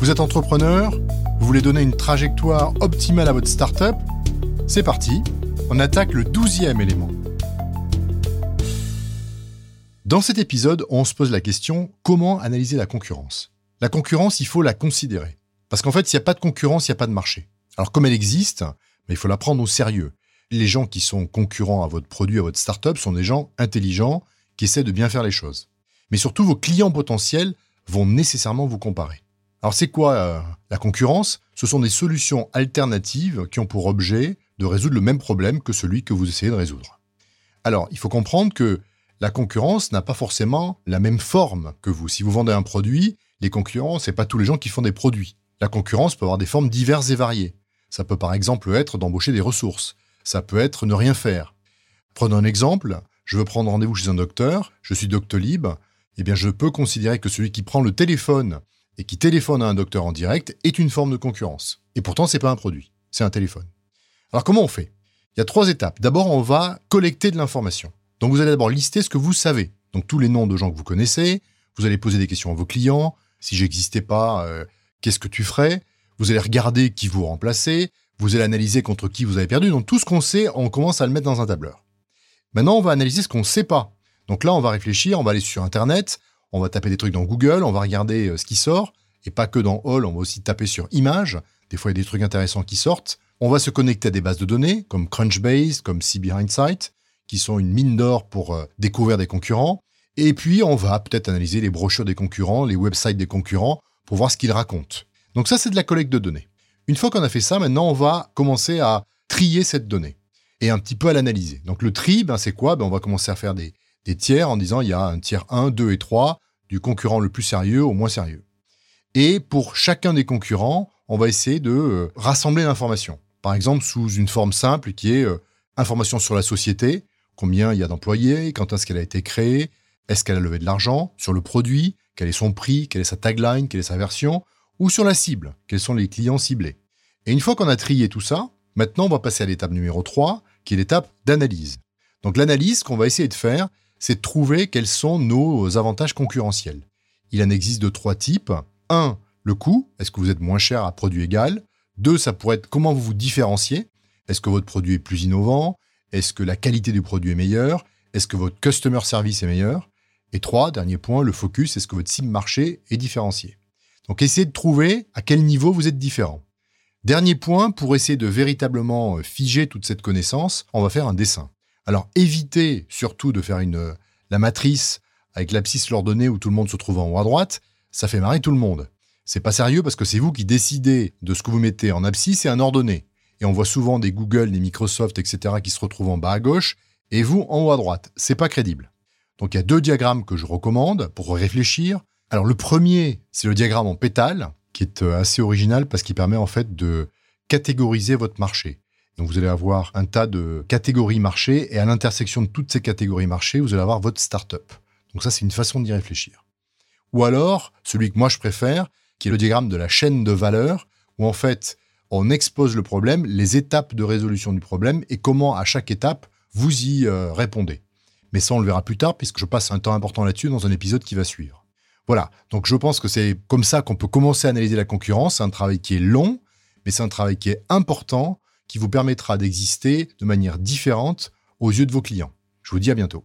Vous êtes entrepreneur Vous voulez donner une trajectoire optimale à votre startup C'est parti, on attaque le douzième élément. Dans cet épisode, on se pose la question comment analyser la concurrence? La concurrence, il faut la considérer. Parce qu'en fait, s'il n'y a pas de concurrence, il n'y a pas de marché. Alors comme elle existe, il faut la prendre au sérieux. Les gens qui sont concurrents à votre produit, à votre startup, sont des gens intelligents qui essaient de bien faire les choses. Mais surtout, vos clients potentiels vont nécessairement vous comparer. Alors c'est quoi euh, la concurrence? Ce sont des solutions alternatives qui ont pour objet de résoudre le même problème que celui que vous essayez de résoudre. Alors il faut comprendre que la concurrence n'a pas forcément la même forme que vous. Si vous vendez un produit, les concurrents, c'est pas tous les gens qui font des produits. La concurrence peut avoir des formes diverses et variées. Ça peut par exemple être d'embaucher des ressources. Ça peut être ne rien faire. Prenons un exemple. Je veux prendre rendez-vous chez un docteur. Je suis Doctolib. Eh bien, je peux considérer que celui qui prend le téléphone et qui téléphone à un docteur en direct est une forme de concurrence. Et pourtant, c'est pas un produit, c'est un téléphone. Alors comment on fait? Il y a trois étapes. D'abord, on va collecter de l'information. Donc vous allez d'abord lister ce que vous savez. Donc tous les noms de gens que vous connaissez. Vous allez poser des questions à vos clients. Si j'existais pas, euh, qu'est-ce que tu ferais? Vous allez regarder qui vous remplacez. Vous allez analyser contre qui vous avez perdu. Donc tout ce qu'on sait, on commence à le mettre dans un tableur. Maintenant, on va analyser ce qu'on ne sait pas. Donc là, on va réfléchir, on va aller sur Internet, on va taper des trucs dans Google, on va regarder euh, ce qui sort, et pas que dans All, on va aussi taper sur Images, des fois il y a des trucs intéressants qui sortent. On va se connecter à des bases de données, comme Crunchbase, comme CB Hindsight, qui sont une mine d'or pour euh, découvrir des concurrents. Et puis, on va peut-être analyser les brochures des concurrents, les websites des concurrents, pour voir ce qu'ils racontent. Donc ça, c'est de la collecte de données. Une fois qu'on a fait ça, maintenant, on va commencer à trier cette donnée et un petit peu à l'analyser. Donc le tri, ben, c'est quoi? Ben, On va commencer à faire des, des tiers en disant il y a un tiers 1, 2 et 3 du concurrent le plus sérieux au moins sérieux. Et pour chacun des concurrents, on va essayer de euh, rassembler l'information. Par exemple, sous une forme simple qui est euh, information sur la société, combien il y a d'employés, quand est-ce qu'elle a été créée, est-ce qu'elle a levé de l'argent, sur le produit, quel est son prix, quelle est sa tagline, quelle est sa version, ou sur la cible, quels sont les clients ciblés. Et une fois qu'on a trié tout ça, maintenant on va passer à l'étape numéro 3, qui est l'étape d'analyse. Donc l'analyse qu'on va essayer de faire, c'est de trouver quels sont nos avantages concurrentiels. Il en existe de trois types. Un, le coût. Est-ce que vous êtes moins cher à produit égal? Deux, ça pourrait être comment vous vous différenciez? Est-ce que votre produit est plus innovant? Est-ce que la qualité du produit est meilleure? Est-ce que votre customer service est meilleur? Et trois, dernier point, le focus. Est-ce que votre cible marché est différenciée? Donc essayez de trouver à quel niveau vous êtes différent. Dernier point, pour essayer de véritablement figer toute cette connaissance, on va faire un dessin. Alors évitez surtout de faire une, la matrice avec l'abscisse l'ordonnée où tout le monde se trouve en haut à droite, ça fait marrer tout le monde. C'est pas sérieux parce que c'est vous qui décidez de ce que vous mettez en abscisse et en ordonnée. Et on voit souvent des Google, des Microsoft, etc. qui se retrouvent en bas à gauche et vous en haut à droite. C'est pas crédible. Donc il y a deux diagrammes que je recommande pour réfléchir. Alors le premier, c'est le diagramme en pétale, qui est euh, assez original parce qu'il permet en fait de catégoriser votre marché. Donc vous allez avoir un tas de catégories marché et à l'intersection de toutes ces catégories marché, vous allez avoir votre startup. Donc ça, c'est une façon d'y réfléchir. Ou alors, celui que moi je préfère, qui est le diagramme de la chaîne de valeur, où en fait, on expose le problème, les étapes de résolution du problème et comment à chaque étape vous y euh, répondez. Mais ça, on le verra plus tard, puisque je passe un temps important là-dessus dans un épisode qui va suivre. Voilà, donc je pense que c'est comme ça qu'on peut commencer à analyser la concurrence. C'est un travail qui est long, mais c'est un travail qui est important qui vous permettra d'exister de manière différente aux yeux de vos clients. Je vous dis à bientôt.